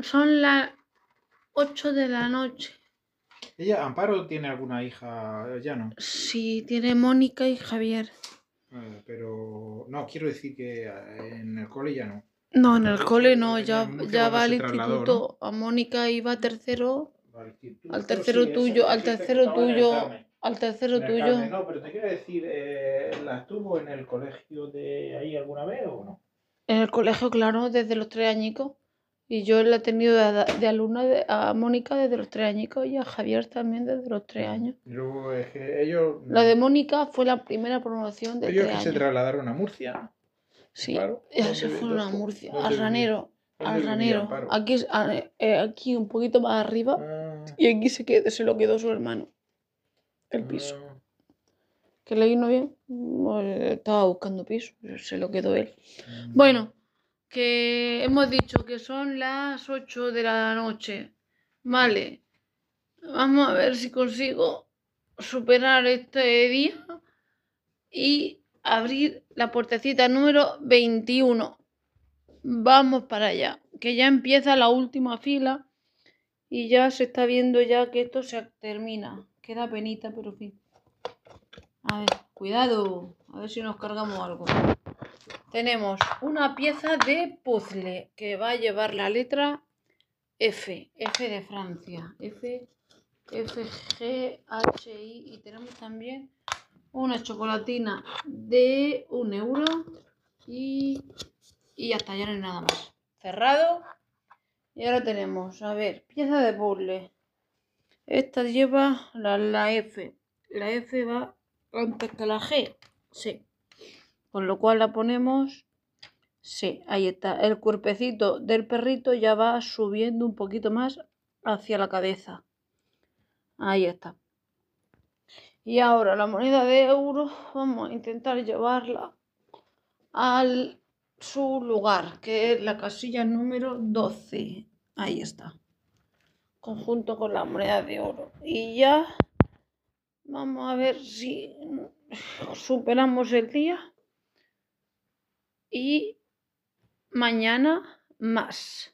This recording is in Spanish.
son las 8 de la noche. ¿Ella, Amparo, tiene alguna hija? Ya no. Sí, tiene Mónica y Javier. Eh, pero no, quiero decir que eh, en el cole ya no. No, en el cole no, ya, ya va al instituto. A Mónica iba tercero, Al tercero sí, tuyo, al tercero tuyo, al tercero tuyo. No, pero te quiero decir, eh, ¿la estuvo en el colegio de ahí alguna vez o no? En el colegio, claro, desde los tres añicos. Y yo la he tenido de, de alumna de- a Mónica desde los tres añicos y a Javier también desde los tres años. Luego es que ellos, La de Mónica fue la primera promoción de ellos tres que se trasladaron a Murcia. Sí, ya se ¿dónde- fueron a Murcia, al ranero, ¿Dónde al ranero. Aquí, eh, aquí un poquito más arriba Ah, y aquí se, quedó, se lo quedó su hermano, el piso. ah. Que le vino bien, pues, estaba buscando piso, se lo quedó él. Mm. Bueno, que hemos dicho que son las 8 de la noche. Vale, vamos a ver si consigo superar este día y abrir la puertecita número 21. Vamos para allá, que ya empieza la última fila y ya se está viendo ya que esto se termina. Queda penita, pero fin. A ver, cuidado, a ver si nos cargamos algo. Tenemos una pieza de puzzle que va a llevar la letra F, F de Francia, F, F, G, H, I y tenemos también una chocolatina de un euro y, y hasta ya no hay nada más. Cerrado. Y ahora tenemos, a ver, pieza de puzzle. Esta lleva la, la F. La F va antes que la G. Sí. Con lo cual la ponemos. Sí, ahí está. El cuerpecito del perrito ya va subiendo un poquito más hacia la cabeza. Ahí está. Y ahora la moneda de euro vamos a intentar llevarla al su lugar, que es la casilla número 12. Ahí está. Conjunto con la moneda de oro. Y ya vamos a ver si superamos el día. Y mañana más.